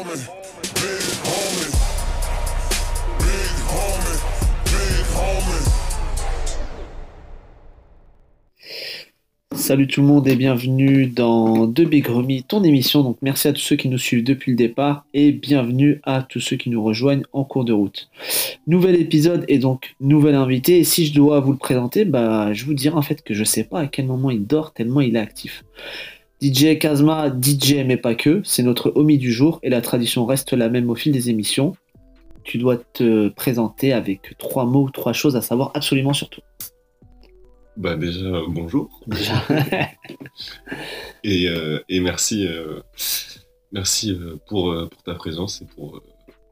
homie, homie, homie, homie. Salut tout le monde et bienvenue dans The Big Remy, ton émission. Donc merci à tous ceux qui nous suivent depuis le départ et bienvenue à tous ceux qui nous rejoignent en cours de route. Nouvel épisode et donc nouvel invité. Et si je dois vous le présenter, bah je vous dirai en fait que je sais pas à quel moment il dort tellement il est actif. DJ Kazma, DJ mais pas que, c'est notre homie du jour et la tradition reste la même au fil des émissions. Tu dois te présenter avec trois mots, trois choses à savoir absolument sur toi. Bah déjà, euh, bonjour. Déjà. Et, euh, et merci, euh, merci euh, pour, pour ta présence et pour,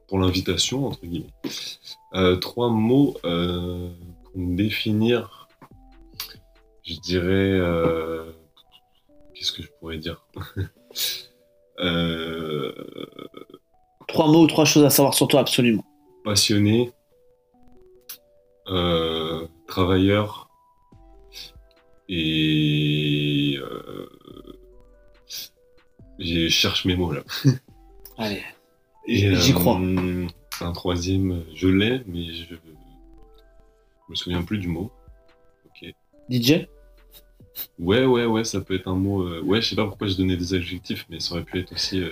pour l'invitation, entre guillemets. Trois mots pour me définir, je dirais... Qu'est-ce que je pourrais dire Euh, trois mots ou trois choses à savoir sur toi absolument. Passionné, euh, travailleur et... euh, je cherche mes mots là. Allez. J'y crois. Un troisième, je l'ai, mais je, je me souviens plus du mot. Ok. DJ Ouais, ouais, ouais, ça peut être un mot. euh, Ouais, je sais pas pourquoi je donnais des adjectifs, mais ça aurait pu être aussi euh,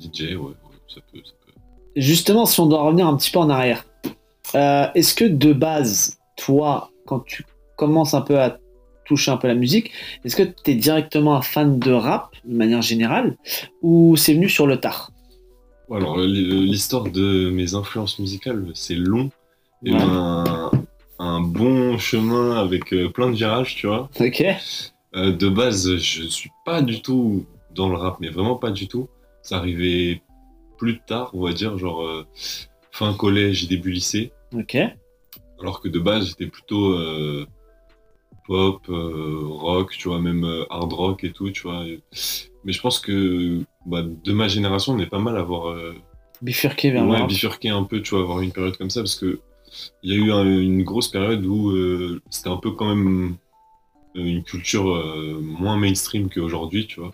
DJ, ouais, ouais, ça peut, ça peut. Justement, si on doit revenir un petit peu en arrière, euh, est-ce que de base, toi, quand tu commences un peu à toucher un peu la musique, est-ce que tu es directement un fan de rap de manière générale ou c'est venu sur le tard? Alors, l'histoire de mes influences musicales, c'est long et Ouais. un, un bon chemin avec euh, plein de virages, tu vois. Ok. Euh, de base, je suis pas du tout dans le rap, mais vraiment pas du tout. Ça arrivait plus tard, on va dire, genre euh, fin collège, début lycée. Ok. Alors que de base, j'étais plutôt euh, pop, rock, tu vois, même hard rock et tout, tu vois. Mais je pense que bah, de ma génération, on est pas mal à avoir Bifurqué vers le ouais, rap. bifurqué un peu, tu vois, avoir une période comme ça, parce que il y a eu un- une grosse période où euh, c'était un peu quand même euh, une culture euh, moins mainstream qu'aujourd'hui, tu vois,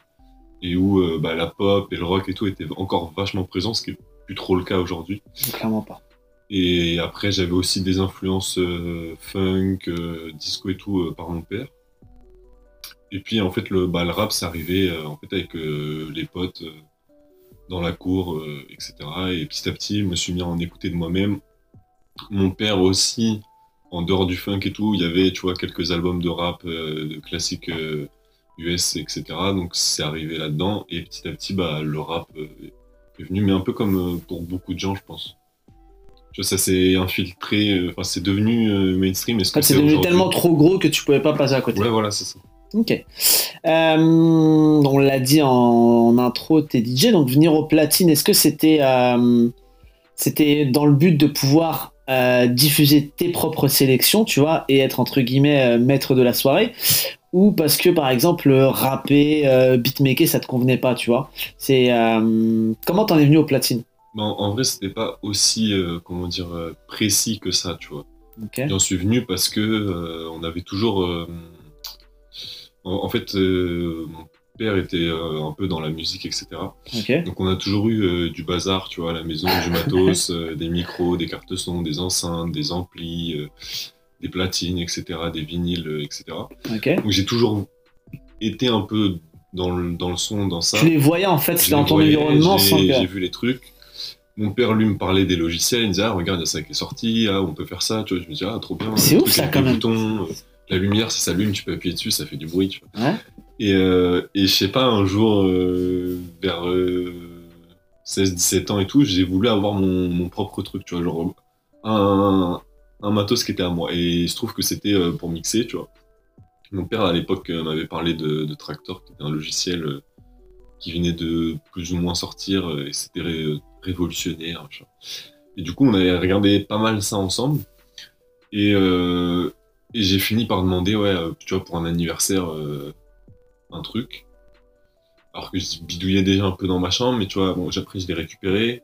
et où euh, bah, la pop et le rock et tout étaient encore vachement présents, ce qui est plus trop le cas aujourd'hui. Clairement pas. Et après, j'avais aussi des influences funk, disco et tout par mon père. Et puis, en fait, le, bah, le rap, c'est arrivé en fait, avec les potes dans la cour, etc. Et petit à petit, je me suis mis à en écouter de moi-même. Mon père aussi, en dehors du funk et tout, il y avait, tu vois, quelques albums de rap, euh, de classiques euh, US, etc. Donc, c'est arrivé là-dedans. Et petit à petit, bah, le rap euh, est venu, mais un peu comme pour beaucoup de gens, je pense. Tu vois, ça s'est infiltré, enfin, c'est devenu mainstream. Est-ce que c'est devenu tellement trop gros que tu pouvais pas passer à côté. Ouais, voilà, c'est ça. Ok. Euh, on l'a dit en, en intro, t'es DJ, donc venir au platine, est-ce que c'était euh, c'était dans le but de pouvoir euh, diffuser tes propres sélections, tu vois, et être entre guillemets euh, maître de la soirée, ou parce que par exemple rapper, euh, beatmaker, ça te convenait pas, tu vois C'est euh, comment t'en es venu au platine? En, en vrai, c'était pas aussi, euh, comment dire, euh, précis que ça, tu vois. Ok. J'en suis venu parce que euh, on avait toujours. euh, en, en fait, euh, mon père était euh, un peu dans la musique, etc. Donc on a toujours eu euh, du bazar, tu vois, à la maison, du matos, euh, des micros, des cartes son, des enceintes, des amplis, des platines, etc., des vinyles, etc. Donc j'ai toujours été un peu dans le, dans le son, dans ça. Tu les voyais en fait, c'était dans ton environnement j'ai- sans que. J'ai vu les trucs. Mon père, lui, me parlait des logiciels. Il me disait, ah, regarde, il y a ça qui est sorti. Ah, on peut faire ça. Tu vois, je me dis, ah, trop bien. C'est ouf, ça, quand même. boutons, la lumière, ça s'allume, tu peux appuyer dessus, ça fait du bruit. Tu vois. Ouais. Et, euh, et je sais pas, un jour, euh, vers 16-17 ans et tout, j'ai voulu avoir mon, mon propre truc, tu vois, genre un, un matos qui était à moi. Et il se trouve que c'était euh, pour mixer, tu vois. Mon père, à l'époque, euh, m'avait parlé de, Tractor, qui était un logiciel euh, qui venait de plus ou moins sortir, euh, et c'était ré- révolutionnaire. Et du coup, on avait regardé pas mal ça ensemble. Et, euh, et j'ai fini par demander, ouais, euh, tu vois, pour un anniversaire, euh, un truc. Alors que je bidouillais déjà un peu dans ma chambre, mais tu vois, bon, après je l'ai récupéré,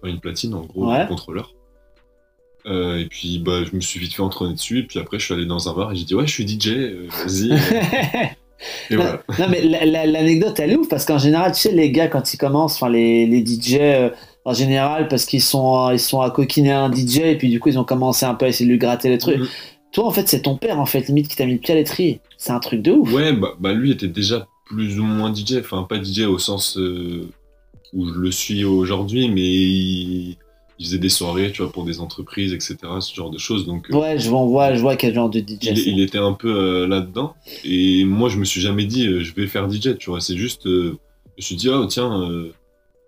enfin, une platine en gros, Ouais. un contrôleur. Euh, et puis bah, je me suis vite fait entraîner dessus, et puis après je suis allé dans un bar et j'ai dit ouais je suis DJ, euh, vas-y. Et Non, voilà. non, mais la- la- l'anecdote, elle est ouf parce qu'en général, tu sais, les gars, quand ils commencent, enfin, les, les DJ, euh, en général, parce qu'ils sont, ils sont à coquiner un DJ et puis du coup, ils ont commencé un peu à essayer de lui gratter les trucs. Mhm. Toi, en fait, c'est ton père, en fait, limite, qui t'a mis le pied à l'étrier. C'est un truc de ouf. Ouais, bah, bah, lui était déjà plus ou moins DJ, enfin pas DJ au sens euh, où je le suis aujourd'hui, mais il, il faisait des soirées, tu vois, pour des entreprises, etc., ce genre de choses. Donc, euh, Ouais, je vois, je vois quel genre de DJ il, il était un peu euh, là-dedans. Et moi, je me suis jamais dit, je vais faire DJ, tu vois. C'est juste, je me suis dit, oh tiens,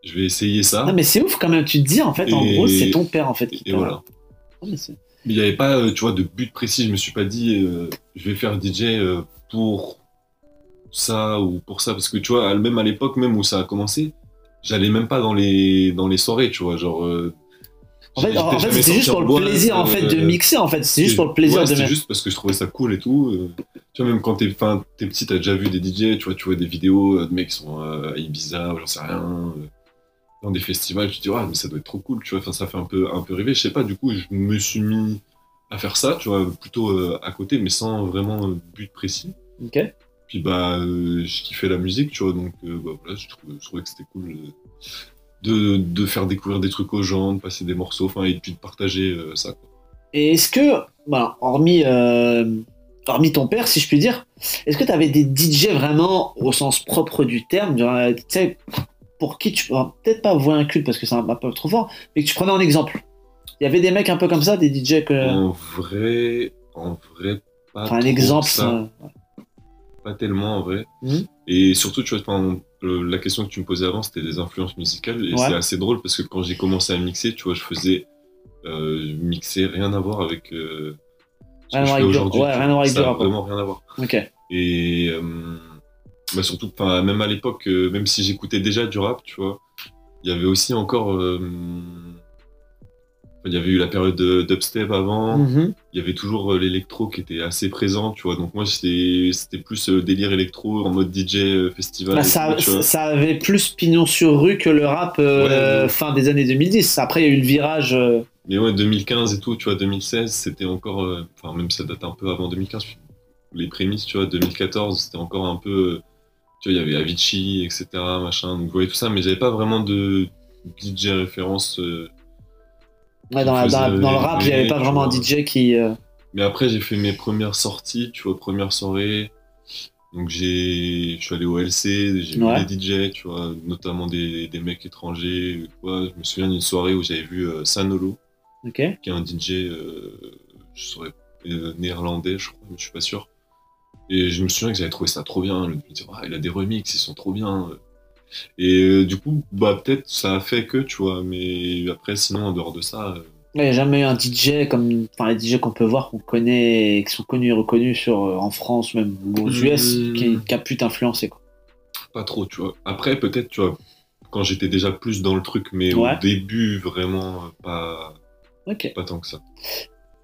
je vais essayer ça. Non, mais c'est ouf quand même, tu te dis, en fait, en gros, c'est ton père, en fait, qui et voilà. Ah, mais Mais il n'y avait pas, euh, tu vois, de but précis. Je me suis pas dit, euh, je vais faire DJ euh, pour ça ou pour ça. Parce que, tu vois, même à l'époque, même où ça a commencé, j'allais même pas dans les, dans les soirées, tu vois. Genre. euh, En fait, en sorti juste pour le plaisir, en fait, de mixer, en fait. C'est juste pour le plaisir ouais, de c'était juste parce que je trouvais ça cool et tout. Tu vois, même quand t'es, petit, t'as déjà vu des DJ, tu vois, tu vois des vidéos de mecs qui sont à Ibiza, j'en sais rien, dans des festivals, tu te dis, ouais, mais ça doit être trop cool, tu vois, enfin, ça fait un peu, un peu rêver, je sais pas, du coup, je me suis mis à faire ça, tu vois, plutôt euh, à côté, mais sans vraiment but précis. Ok. Puis bah, euh, je kiffais la musique, tu vois, donc euh, bah, voilà, je trouvais, je trouvais que c'était cool euh, de, de faire découvrir des trucs aux gens, de passer des morceaux, enfin, et puis de partager ça, quoi. Et est-ce que, voilà, hormis, hormis ton père, si je puis dire, est-ce que tu avais des DJ vraiment au sens propre du terme, genre, tu sais, pour qui tu peut-être pas voir un culte parce que c'est un, un peu trop fort, mais que tu prenais en exemple Il y avait des mecs un peu comme ça, des DJ que. En vrai, en vrai, pas enfin, un exemple. ça. euh, ouais. Pas tellement en vrai. Mhm. Et surtout, tu vois, le- la question que tu me posais avant, c'était des influences musicales. Et Ouais. c'est assez drôle parce que quand j'ai commencé à mixer, tu vois, je faisais. Euh, je mixais rien à voir avec. euh, ce Rien à que je fais aujourd'hui. ouais, rien à voir avec Ça a. Vraiment rien à voir. Ok. Et. euh, bah surtout, même à l'époque, euh, même si j'écoutais déjà du rap, tu vois, il y avait aussi encore. euh, il y avait eu la période de- dubstep avant Mhm. il y avait toujours euh, l'électro qui était assez présent, tu vois. Donc moi, c'était plus euh, délire électro en mode DJ festival. Bah, ça, tout, avait plus pignon sur rue que le rap Ouais. fin des années 2010. Après, il y a eu le virage. Mais ouais, 2015 et tout, tu vois, 2016, c'était encore... Enfin, même ça date un peu avant 2015, les prémices, tu vois, 2014, c'était encore un peu... Tu vois, il y avait Avicii, etc., machin, donc je voyais tout ça, mais j'avais pas vraiment de DJ référence... euh, ouais, dans, la- dans la- dans le rap, il n'y avait pas vraiment un. DJ qui. euh, Mais après, j'ai fait mes premières sorties, tu vois, première soirée. Donc, j'ai, je suis allé au LC, j'ai Ouais. vu des DJ, tu vois, notamment des, des mecs étrangers. Quoi. Je me souviens d'une soirée où j'avais vu euh, Sanolo, qui est un DJ, je saurais, néerlandais, je crois, mais je suis pas sûr. Et je me souviens que j'avais trouvé ça trop bien. Je me disais, Ah, il a des remixes, ils sont trop bien. Et euh, du coup, bah, peut-être ça a fait que, tu vois, mais après, sinon, en dehors de ça, euh, Il n'y a jamais eu un DJ comme enfin, les DJ qu'on peut voir, qu'on connaît, qui sont connus et reconnus sur, euh, en France, même ou aux US, Hmm. qui, qui a pu t'influencer. quoi. Pas trop, tu vois. Après, peut-être, tu vois, quand j'étais déjà plus dans le truc, mais Ouais. au début, vraiment, pas, pas tant que ça.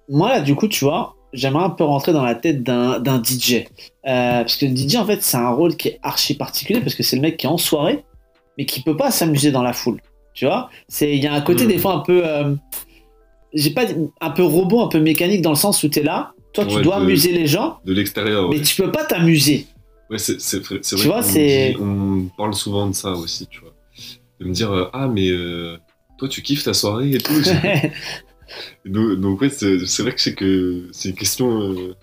Moi, là, du coup, tu vois, j'aimerais un peu rentrer dans la tête d'un DJ. Euh, parce que le DJ, en fait, c'est un rôle qui est archi particulier, parce que c'est le mec qui est en soirée, mais qui peut pas s'amuser dans la foule. Tu vois? Il y a un côté, Hmm. des fois, un peu. euh, J'ai pas un peu robot, un peu mécanique, dans le sens où tu es là, toi, tu Ouais, dois de- amuser les gens, De l'extérieur, ouais. mais tu peux pas t'amuser. Ouais, c'est vrai, Tu vois, c'est- on parle souvent de ça aussi, tu vois. De me dire, euh, ah, mais euh, toi, tu kiffes ta soirée et tout. donc, donc, ouais, c'est c'est vrai que c'est que c'est une question. euh,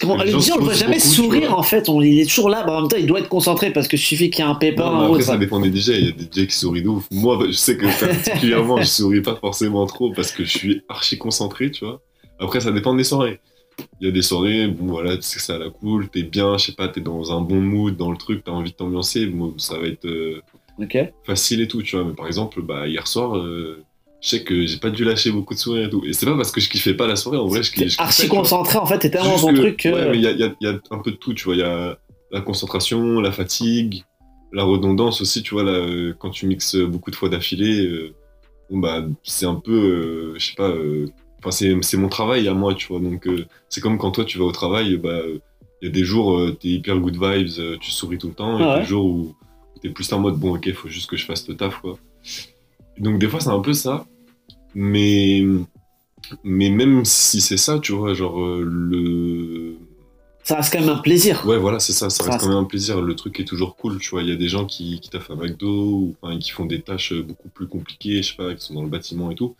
Comment- Les le gens on le voit jamais beaucoup, sourire en fait, on, il est toujours là, mais en même temps il doit être concentré parce que suffit qu'il y ait un paper non, après, ça. ça dépend des DJ. Il y a des DJ qui sourient de ouf. Moi, je sais que particulièrement, je souris pas forcément trop parce que je suis archi concentré, tu vois. Après, ça dépend des soirées. Il y a des soirées, bon voilà, tu sais que ça a la cool, t'es bien, je sais pas, t'es dans un bon mood, dans le truc, t'as envie de t'ambiancer, bon, ça va être euh, facile et tout, tu vois. Mais par exemple, bah, hier soir, euh, je sais que j'ai pas dû lâcher beaucoup de sourires et tout. Et c'est pas parce que je kiffais pas la soirée, en vrai, je, kiffais, archi concentré en fait, t'es tellement dans ton truc que. Ouais, mais il y a, y a- y a un peu de tout, tu vois. Il y a la concentration, la fatigue, la redondance aussi, tu vois. Là, euh, quand tu mixes beaucoup de fois d'affilée, euh, bon, bah, c'est un peu, euh, je sais pas, euh, enfin, c'est c'est mon travail à moi, tu vois. Donc, c'est comme quand toi, tu vas au travail, bah, il y a des jours, t'es hyper good vibes, tu souris tout le temps, et Ah ouais. des jours où t'es plus en mode, bon, ok, faut juste que je fasse le taf, quoi. Donc, des fois, c'est un peu ça. Mais, mais même si c'est ça, tu vois, genre, euh, le Ça reste quand même un plaisir. Ouais, voilà, c'est ça, ça Ça reste reste- quand même un plaisir. Le truc est toujours cool, tu vois. Il y a des gens qui, qui taffent à McDo ou enfin, qui font des tâches euh, beaucoup plus compliquées, je sais pas, qui sont dans le bâtiment et tout.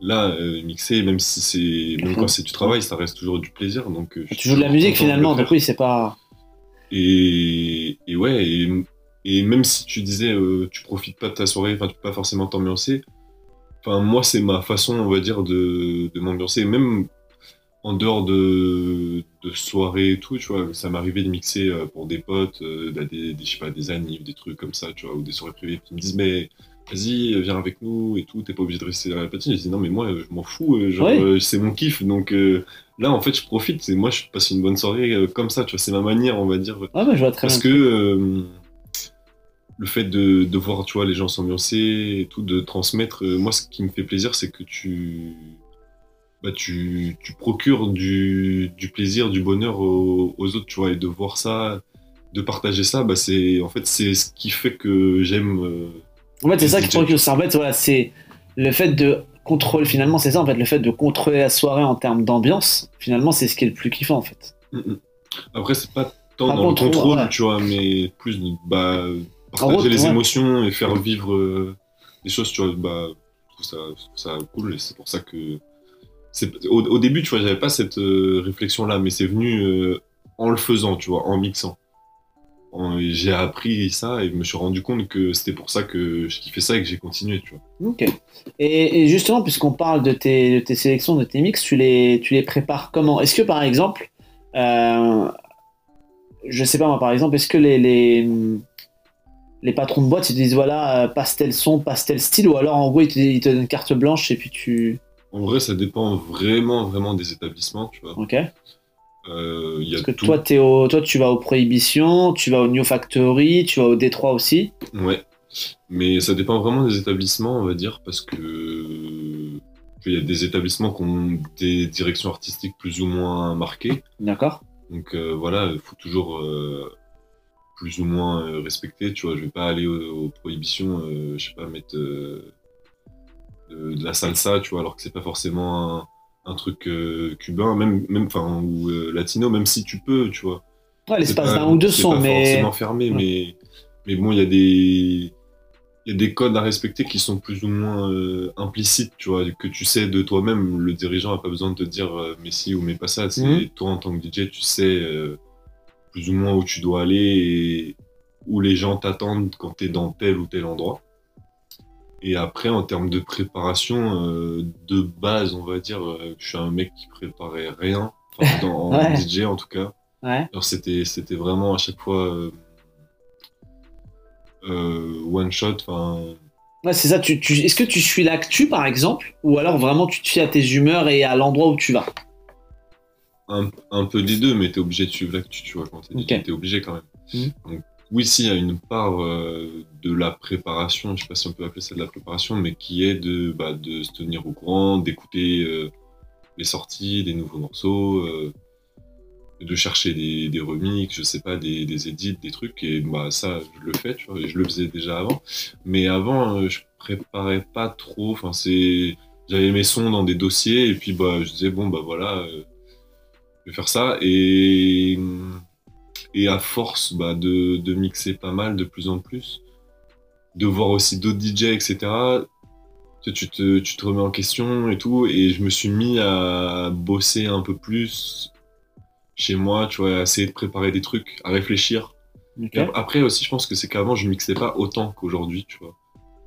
Là, euh, mixer, même si c'est. Même quand c'est du travail, ça reste toujours du plaisir. Donc, euh, Tu joues de la musique finalement, donc oui, c'est pas. Et, et ouais, et, et même si tu disais euh, tu profites pas de ta soirée, enfin tu peux pas forcément t'ambiancer, enfin moi c'est ma façon on va dire de, de m'ambiancer, même en dehors de, de soirée et tout, tu vois, ça m'arrivait de mixer euh, pour des potes, euh, bah, des, des, je sais pas, des annives, des trucs comme ça, tu vois, ou des soirées privées qui me disent mais vas-y viens avec nous et tout, t'es pas obligé de rester à la patine, je dis non mais moi je m'en fous, genre c'est mon kiff, donc euh, là en fait je profite, moi je passe une bonne soirée euh, comme ça, tu vois, c'est ma manière on va dire. Ouais, mais je vois très parce bien. que euh, le fait de, de voir tu vois, les gens s'ambiancer et tout, de transmettre, euh, moi ce qui me fait plaisir c'est que tu, bah, tu, tu procures du, du plaisir, du bonheur aux, aux autres, tu vois, et de voir ça, de partager ça, bah, c'est en fait c'est ce qui fait que j'aime. euh, En fait, c'est ça qui procure ça. En fait, voilà, c'est le fait de contrôler, finalement, c'est ça, en fait, le fait de contrôler la soirée en termes d'ambiance, finalement, c'est ce qui est le plus kiffant, en fait. mm, mm. Après c'est pas tant Par dans contre, le contrôle, ouais. tu vois, mais plus de, bah, partager gros, les ouais. émotions et faire vivre euh, des choses, tu vois, bah, je trouve ça, je trouve ça cool et c'est pour ça que. c'est Au, au début, tu vois, j'avais pas cette euh, réflexion-là, mais c'est venu euh, en le faisant, tu vois, en mixant. J'ai appris ça et je me suis rendu compte que c'était pour ça que je kiffais ça et que j'ai continué, tu vois. Ok. Et, et justement, puisqu'on parle de tes, de tes sélections, de tes mix, tu les, tu les prépares comment? Est-ce que, par exemple, euh, je sais pas moi, par exemple, est-ce que les, les, les patrons de boîte, ils te disent, voilà, euh, passe tel son, passe tel style, ou alors, en gros, ils te, ils te donnent carte blanche et puis tu... En vrai, ça dépend vraiment, vraiment des établissements, tu vois. Ok Euh, Il y a Parce que tout. toi, au, tu vas aux Prohibition, tu vas au New Factory, tu vas au Détroit aussi. Ouais, mais ça dépend vraiment des établissements, on va dire, parce que il y a des établissements qui ont des directions artistiques plus ou moins marquées. D'accord Donc euh, voilà, il faut toujours euh, plus ou moins euh, respecter. Tu vois, je vais pas aller aux, aux prohibitions, euh, je sais pas, mettre euh, de, de la salsa, tu vois, alors que c'est pas forcément un, un truc cubain, même, même, enfin, ou latino, même si tu peux, tu vois. Ouais, l'espace d'un ou deux sons, mais. forcément fermé, Ouais. mais, mais bon, il y a des. Il y a des codes à respecter qui sont plus ou moins euh, implicites, tu vois, que tu sais de toi-même. Le dirigeant n'a pas besoin de te dire euh, mais si ou mais pas ça. C'est Mhm. toi en tant que DJ, tu sais euh, plus ou moins où tu dois aller et où les gens t'attendent quand tu es dans tel ou tel endroit. Et après, en termes de préparation, euh, de base, on va dire, euh, je suis un mec qui préparait rien, enfin, dans, en. DJ en tout cas. Ouais. Alors c'était c'était vraiment à chaque fois euh, one shot. Ouais, c'est ça. Tu, tu... Est-ce que tu suis l'actu, par exemple? Ou alors vraiment tu te fies à tes humeurs et à l'endroit où tu vas? Un, un peu des deux, mais t'es obligé de suivre l'actu, tu vois, quand. DJ, t'es obligé quand même. Mhm. Donc, oui, si, il y a une part euh, de la préparation, je sais pas si on peut appeler ça de la préparation, mais qui est de, bah, de se tenir au courant, d'écouter euh, les sorties, des nouveaux morceaux, euh, de chercher des, des remixes, je sais pas, des, des edits, des trucs, et bah ça, je le fais, tu vois, et je le faisais déjà avant. Mais avant, je préparais pas trop, enfin, c'est. J'avais mes sons dans des dossiers, et puis bah, je disais, bon, bah voilà, vais faire ça, et. Et à force bah, de, de mixer pas mal, de plus en plus, de voir aussi d'autres DJ, etc., tu, tu te, tu te remets en question et tout, et je me suis mis à bosser un peu plus chez moi, tu vois, à essayer de préparer des trucs, à réfléchir. Après aussi, je pense que c'est qu'avant, je mixais pas autant qu'aujourd'hui, tu vois.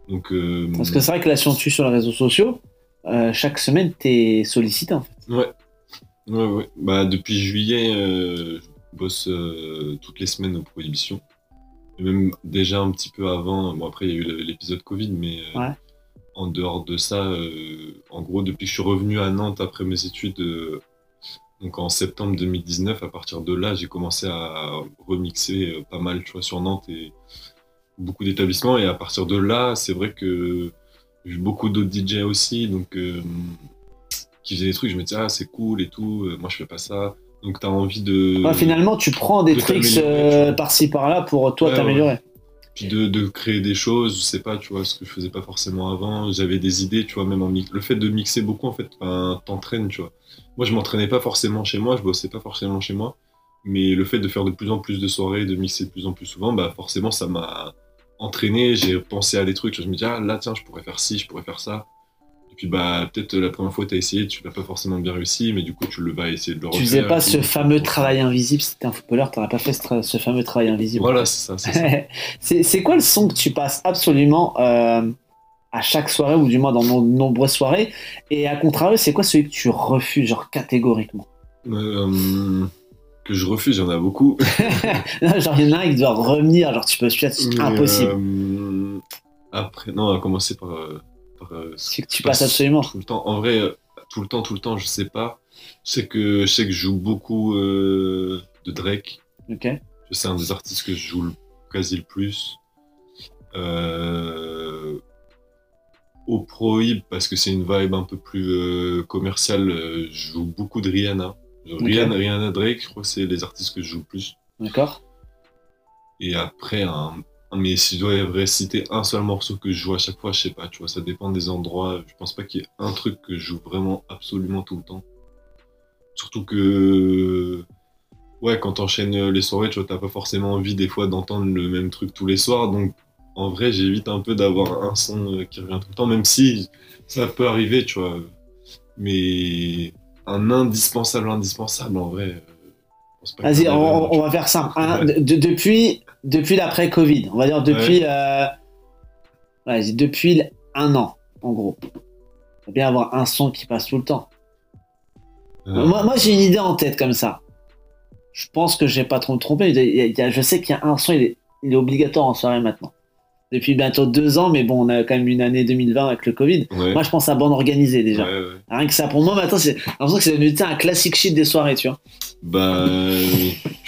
Donc, euh, Parce que c'est vrai que là, si on te suit sur les réseaux sociaux, euh, chaque semaine, t'es sollicité en fait. Ouais. Ouais, ouais. Bah, depuis juillet, euh, je bosse euh, toutes les semaines aux prohibitions. Et même déjà un petit peu avant, bon après il y a eu l'épisode Covid, mais euh, Ouais. en dehors de ça, en gros depuis que je suis revenu à Nantes après mes études, donc en septembre 2019, à partir de là j'ai commencé à remixer pas mal tu vois, sur Nantes et beaucoup d'établissements. Et à partir de là, c'est vrai que j'ai vu beaucoup d'autres DJ aussi, donc qui faisaient des trucs, je me disais ah c'est cool et tout, euh, moi je fais pas ça. Donc t'as envie de... Ouais, finalement, tu prends des de tricks euh, tu par-ci par-là pour toi Ouais, t'améliorer. puis de, de créer des choses, je sais pas, tu vois, ce que je faisais pas forcément avant. J'avais des idées, tu vois, même en mix. Le fait de mixer beaucoup, en fait, ben, t'entraînes, tu vois. Moi, je m'entraînais pas forcément chez moi, je bossais pas forcément chez moi. Mais le fait de faire de plus en plus de soirées, de mixer de plus en plus souvent, bah forcément, ça m'a entraîné. J'ai pensé à des trucs. Je me dis, ah là, tiens, je pourrais faire ci, je pourrais faire ça. Puis, bah, peut-être la première fois, tu as essayé, tu n'as pas forcément bien réussi, mais du coup, tu le vas essayer de le Tu refaire. faisais pas ce fameux travail invisible, si t'es un footballeur, t'aurais pas fait ce, fameux travail invisible. Voilà, c'est ça, c'est quoi le son que tu passes absolument euh, à chaque soirée, ou du moins dans de nombreuses soirées? Et à contrario, c'est quoi celui que tu refuses, genre catégoriquement? Euh, que je refuse, il y en a beaucoup. Genre, il y en a un qui doit revenir, genre tu peux c'est impossible. euh, après, non, on va commencer par. Euh, C'est que tu passes passe absolument. Tout le temps. En vrai, euh, tout le temps, tout le temps, je sais pas. Je sais que je, sais que je joue beaucoup euh, de Drake. Ok. Sais un des artistes que je joue le- quasi le plus. Euh, au Prohib, parce que c'est une vibe un peu plus commerciale, je joue beaucoup de Rihanna. Genre. Rihanna, Rihanna Drake, je crois que c'est les artistes que je joue le plus. D'accord Et après, un, un- mais si je devrais citer un seul morceau que je joue à chaque fois, je sais pas, tu vois, ça dépend des endroits. Je pense pas qu'il y ait un truc que je joue vraiment absolument tout le temps. Surtout que, ouais, quand t'enchaînes les soirées, tu vois, t'as pas forcément envie des fois d'entendre le même truc tous les soirs. Donc, en vrai, j'évite un peu d'avoir un son euh, qui revient tout le temps, même si ça peut arriver, tu vois. Mais un indispensable, indispensable, en vrai. euh, Vas-y, on, va faire simple. hein. Ouais. De- de- depuis depuis l'après-Covid, on va dire depuis, euh, vas-y, depuis un an, en gros. Il faut bien avoir un son qui passe tout le temps. Moi, moi, j'ai une idée en tête comme ça. Je pense que je vais pas trop me il y a- je sais qu'il y a un son, il est, il est obligatoire en soirée maintenant. Depuis bientôt deux ans, mais bon, on a quand même une année 2020 avec le Covid. ouais. Moi, je pense à bande organisée déjà. Ouais, ouais. Rien que ça, pour moi, maintenant, c'est l'impression que c'est devenu un classique shit des soirées, tu vois. Bah,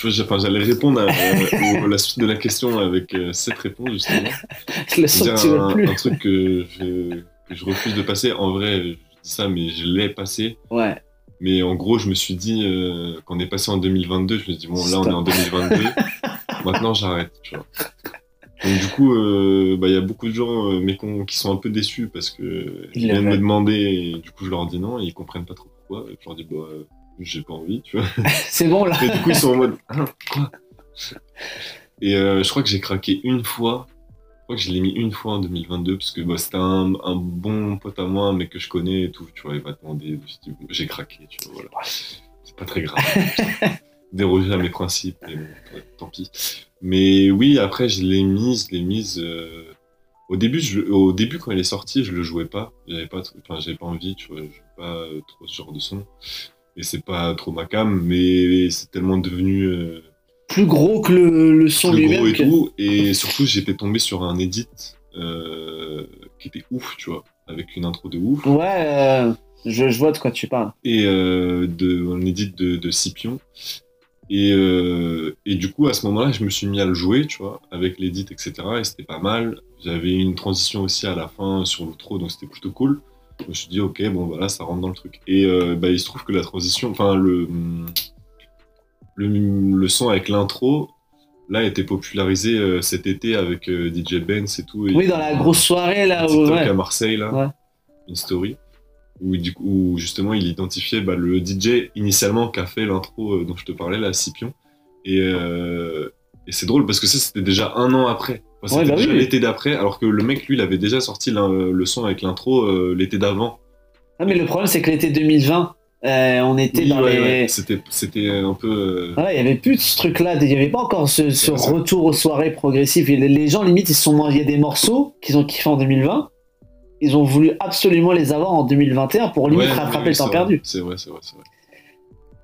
enfin, j'allais répondre à, euh, la suite de la question avec euh, cette réponse, justement. Le son que tu un, plus. un truc que je, que je refuse de passer. En vrai, je dis ça, mais je l'ai passé. Ouais. Mais en gros, je me suis dit, euh, quand on est passé en 2022, je me suis dit, bon, là, on est en 2022. Maintenant, j'arrête, tu vois. Donc, du coup, euh, bah, il y a beaucoup de gens euh, mais qui sont un peu déçus parce que Ils viennent me demander et du coup, je leur dis non et ils comprennent pas trop pourquoi. Et je leur dis, bah, euh, j'ai pas envie, tu vois. C'est bon, là. Et du coup, ils sont en mode Hein, quoi? Et je crois que j'ai craqué une fois. Je crois que je l'ai mis une fois en 2022 parce que bah, c'était un, un bon pote à moi, mais que je connais et tout. Tu vois, il dit, bon, J'ai craqué, tu vois, voilà. C'est pas très grave. Déroger à mes principes, mais bon, ouais, tant pis. Mais oui, après, je l'ai mise, je l'ai mise. euh, Au début, je, au début, quand elle est sortie, je le jouais pas. J'avais pas, enfin, j'avais pas envie, tu vois, je jouais pas euh, trop ce genre de son. Et c'est pas trop ma cam, mais c'est tellement devenu euh, Plus gros que le, le son plus gros lui-même. et que- tout. Et surtout, j'étais tombé sur un edit euh, qui était ouf, tu vois, avec une intro de ouf. Ouais, je, je vois de quoi tu parles. Et euh, de, un edit de, de Scipion. Et, euh, et du coup, à ce moment-là, je me suis mis à le jouer, tu vois, avec l'edit, etc. Et c'était pas mal. J'avais une transition aussi à la fin sur l'outro, donc c'était plutôt cool. Je me suis dit, ok, bon, voilà, ça rentre dans le truc. Et euh, bah, il se trouve que la transition, enfin, le, le, le son avec l'intro, là, a été popularisé euh, cet été avec DJ Benz et tout. Et Oui, dans la grosse soirée, là. Où, ouais. à Marseille, là, Ouais. une story, où, du coup, où justement il identifiait bah, le DJ initialement qui a fait l'intro euh, dont je te parlais, la Scipion. Et, euh, et c'est drôle parce que ça, c'était déjà un an après. Enfin, Ouais, c'était bah déjà oui. l'été d'après, alors que le mec, lui, il avait déjà sorti l'in- le son avec l'intro euh, l'été d'avant. Ah, mais le problème, c'est que l'été 2020, euh, on était Oui, dans ouais, les. ouais. C'était, c'était un peu. euh, Voilà, il n'y avait plus de ce truc-là, il n'y avait pas encore ce, retour aux soirées progressives. Les- les gens, limite, ils se sont mangés des morceaux qu'ils ont kiffé en 2020. Ils ont voulu absolument les avoir en 2021 pour limite ouais, rattraper ouais, le temps vrai. perdu. C'est vrai, c'est vrai, c'est vrai.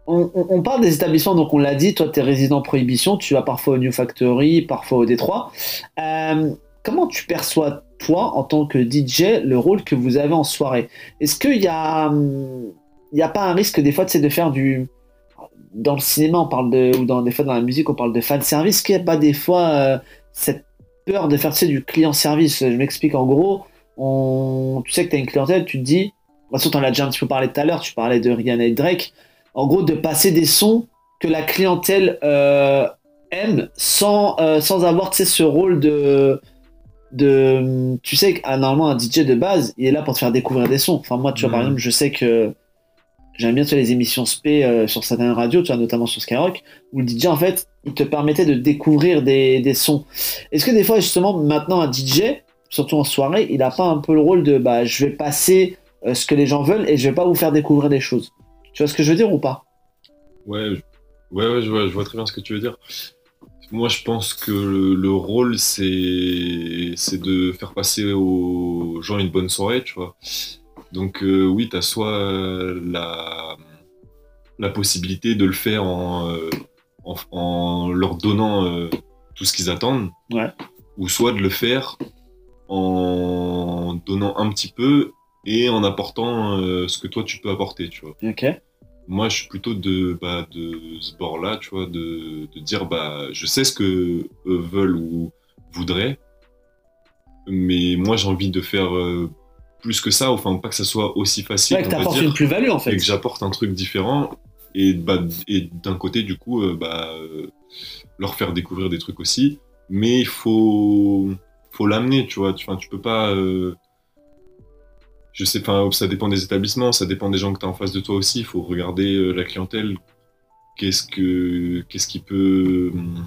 On, on- on parle des établissements, donc on l'a dit, toi, tu es résident Prohibition, tu vas parfois au New Factory, parfois au Détroit. Euh, comment tu perçois, toi, en tant que DJ, le rôle que vous avez en soirée? Est-ce qu'il y a, hum, il y a pas un risque, des fois, c'est de faire du. Dans le cinéma, on parle de. Ou dans, des fois, dans la musique, on parle de fan service. Est-ce qu'il n'y a pas des fois euh, cette peur de faire tu sais, du client service? Je m'explique en gros. On, tu sais que tu as une clientèle, tu te dis. De toute façon, tu en as déjà un petit peu parlé tout à l'heure, tu parlais de Rihanna et Drake en gros de passer des sons que la clientèle euh, aime sans, euh, sans avoir tu sais, ce rôle de, de tu sais que ah, normalement un DJ de base il est là pour te faire découvrir des sons enfin moi tu vois par Mhm. exemple je sais que j'aime bien tu vois, les émissions spé euh, sur certaines radios, tu vois, notamment sur Skyrock, où le DJ, en fait, il te permettait de découvrir des, des sons. Est-ce que des fois, justement, maintenant, un DJ, surtout en soirée, il a pas un peu le rôle de bah, je vais passer euh, ce que les gens veulent et je vais pas vous faire découvrir des choses Tu vois ce que je veux dire ou pas? Ouais, je- ouais, ouais, je vois, je vois très bien ce que tu veux dire. Moi, je pense que le, le rôle, c'est de faire passer aux gens une bonne soirée, tu vois. Donc, euh, oui, tu as soit euh, la, la possibilité de le faire en, euh, en, en leur donnant tout ce qu'ils attendent, Ouais. ou soit de le faire en donnant un petit peu et en apportant euh, ce que toi tu peux apporter, tu vois. Ok. Moi, je suis plutôt de, bah, de ce bord-là, tu vois, de, de dire, bah, je sais ce que eux veulent ou voudraient, mais moi, j'ai envie de faire euh, plus que ça, enfin, pas que ça soit aussi facile, Ouais, que t'apportes une plus-value, en fait. et que j'apporte un truc différent, et, bah, et d'un côté, du coup, euh, bah, leur faire découvrir des trucs aussi, mais il faut, faut l'amener, tu vois, tu, enfin, tu peux pas... euh, je sais pas, ça dépend des établissements, ça dépend des gens que tu as en face de toi aussi. Il faut regarder euh, la clientèle. Qu'est-ce que qu'est-ce qui peut hum,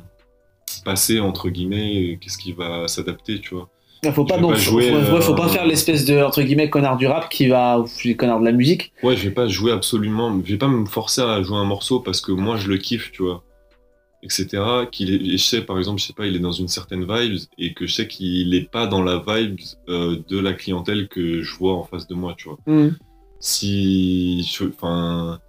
passer entre guillemets et Qu'est-ce qui va s'adapter, tu vois Il faut pas, non, pas faut, jouer, faut- faut euh, pas faire l'espèce de entre guillemets connard du rap qui va ou les connards de la musique. Ouais, je vais pas jouer absolument. Je vais pas me forcer à jouer un morceau parce que moi je le kiffe, tu vois, etc. Qu'il est, et je sais par exemple, je sais pas, il est dans une certaine vibe et que je sais qu'il est pas dans la vibe euh, de la clientèle que je vois en face de moi, tu vois. si je- enfin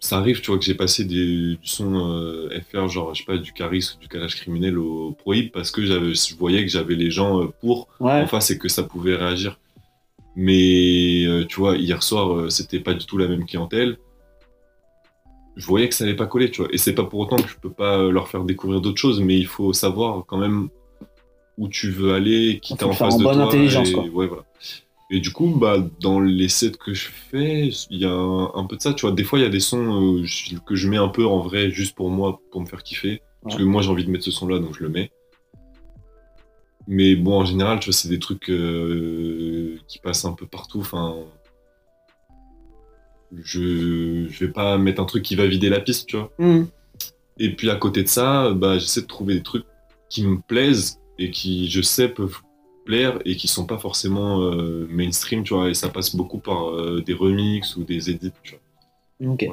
ça arrive tu vois que j'ai passé des, du son euh, FR genre je sais pas du Caris ou du Calage criminel au Prohib parce que j'avais je voyais que j'avais les gens euh, pour Ouais. en face et que ça pouvait réagir mais euh, tu vois hier soir c'était pas du tout la même clientèle je voyais que ça allait pas coller tu vois et c'est pas pour autant que je peux pas euh, leur faire découvrir d'autres choses mais il faut savoir quand même où tu veux aller qui t'as en face en de bonne toi intelligence, et, quoi. ouais voilà et du coup, bah, dans les sets que je fais, il y a un, un peu de ça. Tu vois, des fois, il y a des sons euh, que je mets un peu en vrai juste pour moi, pour me faire kiffer. Parce que moi, j'ai envie de mettre ce son-là, donc je le mets. Mais bon, en général, tu vois, c'est des trucs euh, qui passent un peu partout. Enfin, je, je vais pas mettre un truc qui va vider la piste, tu vois. Hmm. Et puis à côté de ça, bah, j'essaie de trouver des trucs qui me plaisent et qui, je sais, peuvent plaire et qui sont pas forcément euh, mainstream, tu vois. Et ça passe beaucoup par euh, des remixes ou des edits, tu vois. Ok.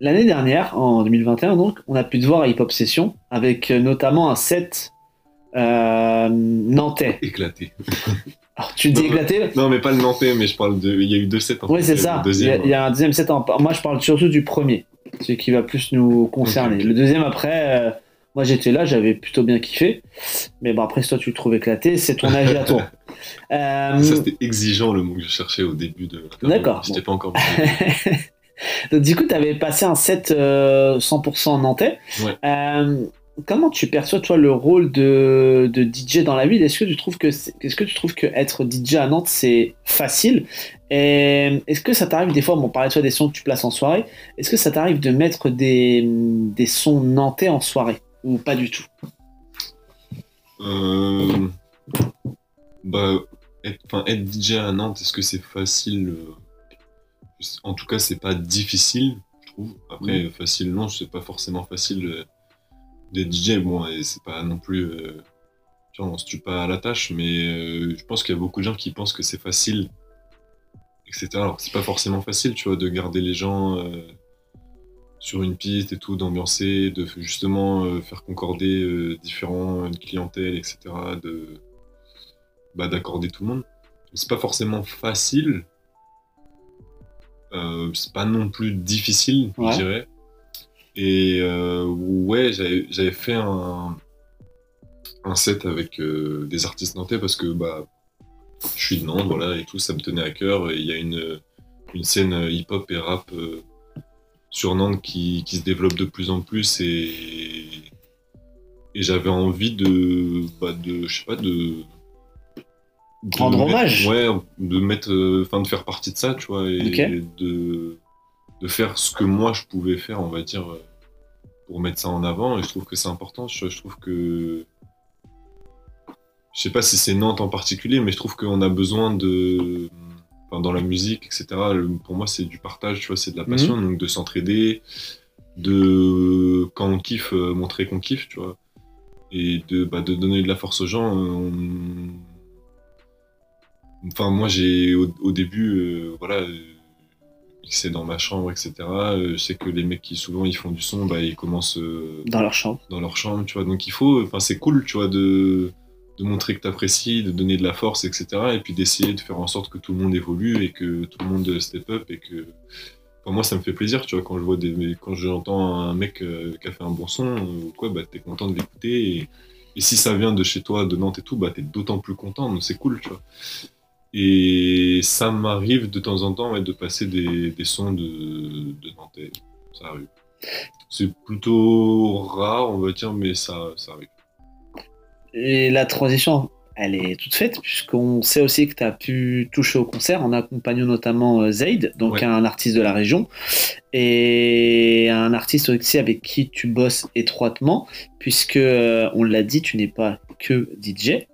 L'année dernière, en 2021, donc, on a pu te voir à Hip Hop Session avec euh, notamment un set euh, nantais. Éclaté. Alors, tu dis éclaté Non, mais pas le Nantais, mais je parle de. Il y a eu deux sets. en Oui, c'est ça. Il y, a, il y a un deuxième set. En... Moi, je parle surtout du premier, celui qui va plus nous concerner. Le deuxième, après, euh, moi j'étais là, j'avais plutôt bien kiffé. Mais bon, après, si toi tu le trouves éclaté, c'est ton avis à toi. Euh, Ça, c'était exigeant le mot que je cherchais au début de. D'accord, J'étais bon. pas encore. Donc, du coup, tu avais passé un set euh, 100% nantais. Ouais. Euh, comment tu perçois toi le rôle de, de DJ dans la ville? Est-ce que tu trouves que est-ce que tu trouves que être DJ à Nantes c'est facile? Et est-ce que ça t'arrive des fois, bon, on parlait de toi des sons que tu places en soirée, est-ce que ça t'arrive de mettre des, des sons nantais en soirée? Ou pas du tout? Euh, bah, être, être DJ à Nantes, est-ce que c'est facile euh, En tout cas, c'est pas difficile, je trouve. Après, facile, non, c'est pas forcément facile d'être DJ. Bon, et c'est pas non plus. euh, tu vois, on se tue pas à la tâche, mais euh, je pense qu'il y a beaucoup de gens qui pensent que c'est facile, etc. Alors c'est pas forcément facile, tu vois, de garder les gens. euh, sur une piste et tout, d'ambiancer, de justement faire concorder différentes clientèles, etc., de bah, d'accorder tout le monde. C'est pas forcément facile, c'est pas non plus difficile, Ouais. je dirais. Et euh, ouais, j'avais fait un, un set avec euh, des artistes nantais parce que bah, je suis de Nantes, voilà, et tout, ça me tenait à cœur. Et il y a une, une scène euh, hip-hop et rap euh, sur Nantes qui, qui se développe de plus en plus et, et j'avais envie de, bah, de, je sais pas, de, de Rendre mettre- hommage. Ouais, de mettre, euh, enfin, de faire partie de ça, tu vois, et de, de faire ce que moi je pouvais faire, on va dire, euh, pour mettre ça en avant. Et je trouve que c'est important. Je, je trouve que, je sais pas si c'est Nantes en particulier, mais je trouve qu'on a besoin de enfin, dans la musique, etc. pour moi, c'est du partage, tu vois, c'est de la passion, Mhm. donc de s'entraider, de quand on kiffe, euh, montrer qu'on kiffe, tu vois, et de, bah, de donner de la force aux gens. euh, on- Enfin, moi, j'ai au, au début, euh, voilà, euh, mixé dans ma chambre, etc. je sais que les mecs qui souvent ils font du son, bah, ils commencent euh, Dans leur chambre. dans leur chambre, tu vois. Donc il faut, enfin c'est cool, tu vois, de, de montrer que tu apprécies, de donner de la force, etc. Et puis d'essayer de faire en sorte que tout le monde évolue et que tout le monde step up et que, enfin, moi ça me fait plaisir, tu vois, quand je vois des, quand j'entends un mec euh, qui a fait un bon son euh, ou quoi, bah t'es content de l'écouter et, et si ça vient de chez toi, de Nantes et tout, bah t'es d'autant plus content, donc c'est cool, tu vois. Et ça m'arrive de temps en temps ouais, de passer des, des sons de, de Nantais. Ça arrive. C'est plutôt rare, on va dire, mais ça, ça arrive. Et la transition, elle est toute faite, puisqu'on sait aussi que tu as pu toucher au concert en accompagnant notamment euh, Zaid, donc Ouais. un artiste de la région, et un artiste aussi avec qui tu bosses étroitement, puisque, euh, on l'a dit, tu n'es pas que DJ.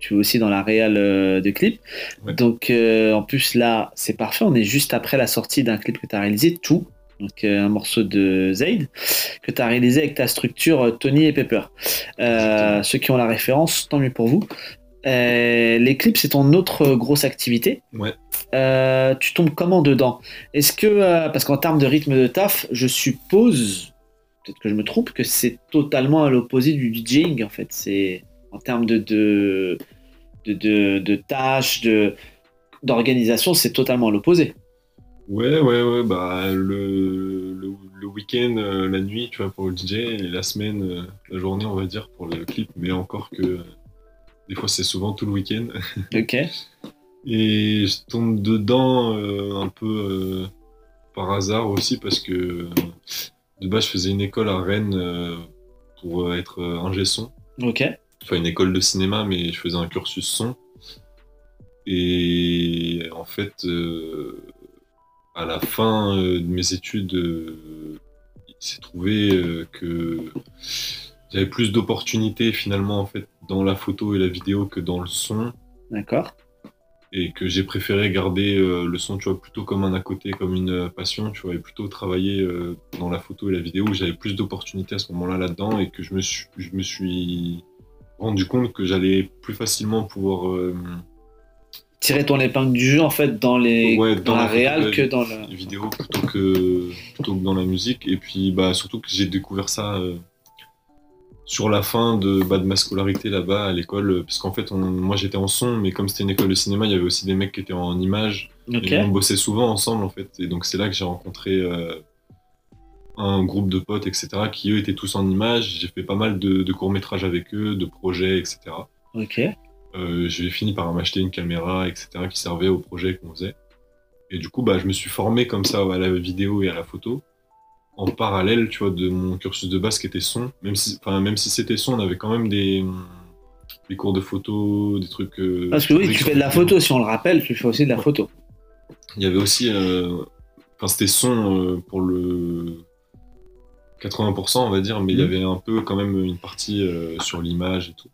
Tu es aussi dans la réal euh, de clip. Ouais. Donc, euh, en plus, là, c'est parfait. On est juste après la sortie d'un clip que tu as réalisé, Tout. Donc, euh, un morceau de Zaid que tu as réalisé avec ta structure Tony et Pepper. Euh, ceux qui ont la référence, tant mieux pour vous. Les clips, c'est ton autre grosse activité. Ouais. Tu tombes comment dedans? Est-ce que, parce qu'en termes de rythme de taf, je suppose, peut-être que je me trompe, que c'est totalement à l'opposé du DJing en fait. C'est en termes de, de, de, de, de tâches, de, d'organisation, c'est totalement l'opposé. Ouais, ouais, ouais, bah le, le, le week-end, euh, la nuit, tu vois, pour le DJ, et la semaine, euh, la journée, on va dire, pour le clip, mais encore que euh, des fois c'est souvent tout le week-end. Ok. Et je tombe dedans un peu par hasard aussi parce que de base je faisais une école à Rennes pour être ingé son. Ok. Une école de cinéma mais je faisais un cursus son. Et en fait euh, à la fin euh, de mes études euh, il s'est trouvé euh, que j'avais plus d'opportunités finalement en fait dans la photo et la vidéo que dans le son D'accord. et que j'ai préféré garder le son, tu vois, plutôt comme un à côté, comme une passion, tu vois, et plutôt travailler dans la photo et la vidéo où j'avais plus d'opportunités à ce moment-là là-dedans et que je me suis, je me suis rendu compte que j'allais plus facilement pouvoir euh, Tirer ton épingle du jeu en fait dans les Ouais, dans, dans la la réal que dans le. vidéo plutôt que, plutôt que dans la musique. Et puis, bah, surtout que j'ai découvert ça euh, sur la fin de, bah, de ma scolarité là-bas à l'école, parce qu'en fait, on- moi j'étais en son, mais comme c'était une école de cinéma, il y avait aussi des mecs qui étaient en images. Ok. Et on bossait souvent ensemble en fait. Et donc c'est là que j'ai rencontré euh, un groupe de potes, etc., qui eux étaient tous en images. J'ai fait pas mal de, de courts-métrages avec eux, de projets, etc. Ok. Euh, j'ai fini par m'acheter une caméra, etc., qui servait au projet qu'on faisait. Et du coup, bah, je me suis formé comme ça à la vidéo et à la photo, en parallèle, tu vois, de mon cursus de base qui était son. Même si, enfin, même si c'était son, on avait quand même des, des cours de photo, des trucs. euh, Parce que oui, tu fais de la photo, si on le rappelle, tu fais aussi de la Ouais. photo. Il y avait aussi, euh, enfin c'était son euh, pour le 80% on va dire, mais il y Mhm. avait un peu quand même une partie euh, sur l'image et tout.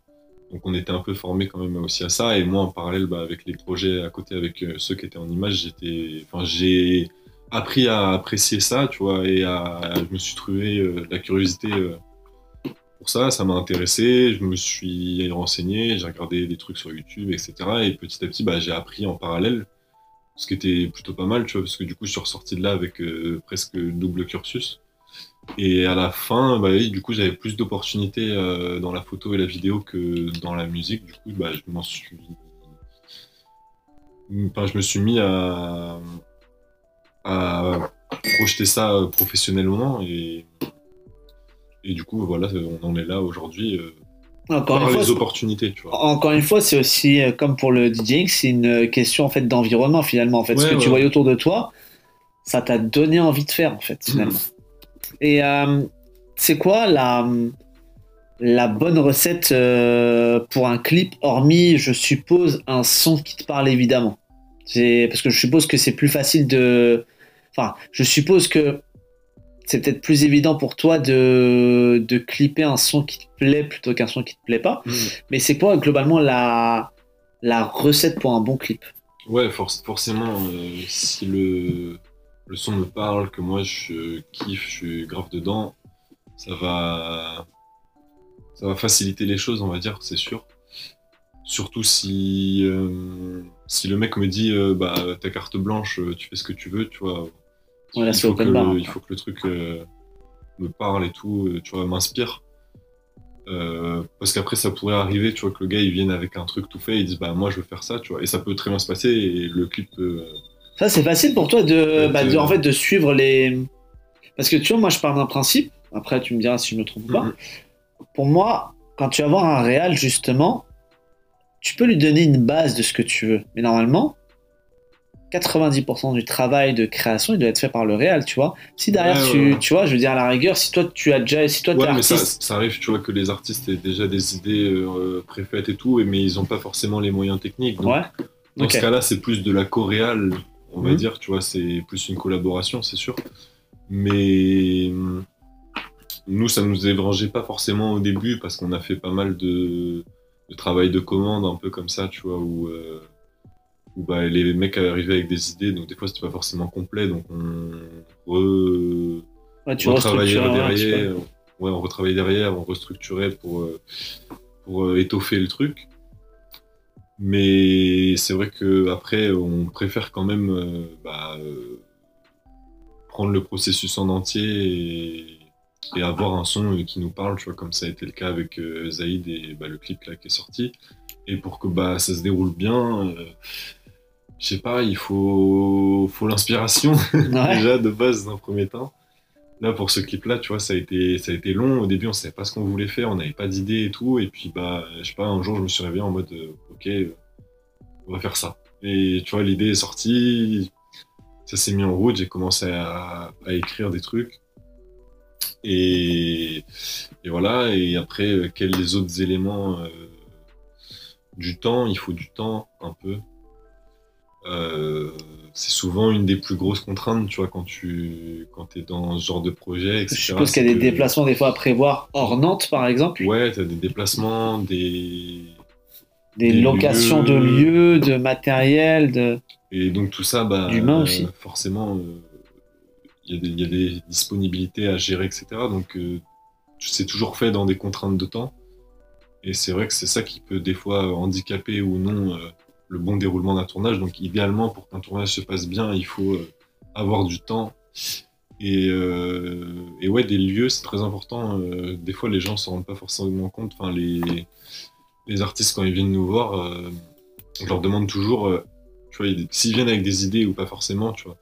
Donc on était un peu formé quand même aussi à ça. Et moi en parallèle bah, avec les projets à côté avec euh, ceux qui étaient en image, j'étais, enfin j'ai appris à apprécier ça, tu vois, et à, je me suis trouvé euh, la curiosité pour ça. Ça m'a intéressé. Je me suis renseigné, j'ai regardé des trucs sur YouTube, etc. Et petit à petit, bah, j'ai appris en parallèle ce qui était plutôt pas mal, tu vois, parce que du coup, je suis ressorti de là avec presque double cursus. Et à la fin, bah, oui, du coup, j'avais plus d'opportunités euh, dans la photo et la vidéo que dans la musique. Du coup, bah, je m'en suis. Enfin, je me suis mis à, à projeter ça euh, professionnellement et, et du coup, voilà, on en est là aujourd'hui euh, Encore une, les fois, opportunités, tu vois. encore une fois, c'est aussi euh, comme pour le DJing, c'est une question en fait d'environnement finalement. En fait, ce Ouais, que tu voyais autour de toi, ça t'a donné envie de faire en fait finalement. Et euh, c'est quoi la la bonne recette euh, pour un clip, hormis, je suppose, un son qui te parle évidemment? Parce que je suppose que c'est plus facile de. Enfin, je suppose que c'est peut-être plus évident pour toi de, de clipper un son qui te plaît plutôt qu'un son qui te plaît pas. Mhm. Mais c'est quoi globalement la, la recette pour un bon clip? Ouais, forc- forcément, euh, si le, le son me parle, que moi je kiffe, je suis grave dedans, ça va, ça va faciliter les choses, on va dire, c'est sûr. Surtout si, euh, si le mec me dit, euh, bah, ta carte blanche, euh, tu fais ce que tu veux, tu vois. Ouais, là, il, c'est faut que open bar, le, il faut que le truc euh, me parle et tout, tu vois, m'inspire. Parce qu'après, ça pourrait arriver, tu vois, que le gars il vienne avec un truc tout fait, il dise, bah, moi je veux faire ça, tu vois. Et ça peut très bien se passer et le clip peut. Ça, c'est facile pour toi de, Ouais, bah, de- en fait, de suivre les. Parce que tu vois, moi, je pars d'un principe. Après, tu me diras si je me trompe pas. Mhm. Pour moi, quand tu vas voir un réal, justement, tu peux lui donner une base de ce que tu veux. Mais normalement, 90% du travail de création, il doit être fait par le réal, tu vois. Si derrière, Ouais, tu, ouais, tu vois, je veux dire, à la rigueur, si toi, tu as déjà. Si toi, Ouais, mais ça, artiste. ça arrive, tu vois, que les artistes aient déjà des idées euh, préfaites et tout, mais ils n'ont pas forcément les moyens techniques. Donc, Ouais. Dans Ok. ce cas-là, c'est plus de la coréale, on va Mhm. dire, tu vois, c'est plus une collaboration, c'est sûr. Mais nous, ça nous dérangeait pas forcément au début parce qu'on a fait pas mal de, de travail de commande, un peu comme ça, tu vois, où, euh, où bah, les mecs arrivaient avec des idées, donc des fois c'était pas forcément complet, donc on re- Ouais, tu retravaillait derrière, ouais, on retravaillait derrière, on restructurait pour, euh, pour euh, étoffer le truc. Mais c'est vrai que après, on préfère quand même euh, bah, euh, prendre le processus en entier et, et avoir un son euh, qui nous parle, tu vois, comme ça a été le cas avec euh, Zaïd et bah, le clip là qui est sorti. Et pour que bah, ça se déroule bien, je sais pas, il faut, faut l'inspiration Ouais. déjà de base d'un premier temps. Là, pour ce clip-là, tu vois, ça a été, ça a été long. Au début, on savait pas ce qu'on voulait faire, on n'avait pas d'idée et tout. Et puis, bah, je sais pas, un jour, je me suis réveillé en mode, ok, on va faire ça. Et tu vois, l'idée est sortie, ça s'est mis en route, j'ai commencé à, à écrire des trucs. Et, et voilà, et après, euh, quels les autres éléments euh, du temps Il faut du temps, un peu. Euh, c'est souvent une des plus grosses contraintes, tu vois, quand tu quand es dans ce genre de projet, etc. Je suppose qu'il y a des que- déplacements des fois à prévoir hors Nantes, par exemple. Ouais, t'as des déplacements, des... Des, Des locations lieux. de lieux, de matériel, de. Et donc tout ça, bah, D'humain aussi. euh, forcément, euh, il y, a des- il y a des disponibilités à gérer, etc. Donc euh, c'est toujours fait dans des contraintes de temps. Et c'est vrai que c'est ça qui peut des fois handicaper ou non euh, le bon déroulement d'un tournage. Donc idéalement, pour qu'un tournage se passe bien, il faut euh, avoir du temps. Et, euh, et ouais, des lieux, c'est très important. Euh, des fois, les gens s'en rendent pas forcément compte. Enfin, les, les artistes, quand ils viennent nous voir, euh, on leur demande toujours, euh, tu vois, ils- s'ils viennent avec des idées ou pas forcément, tu vois.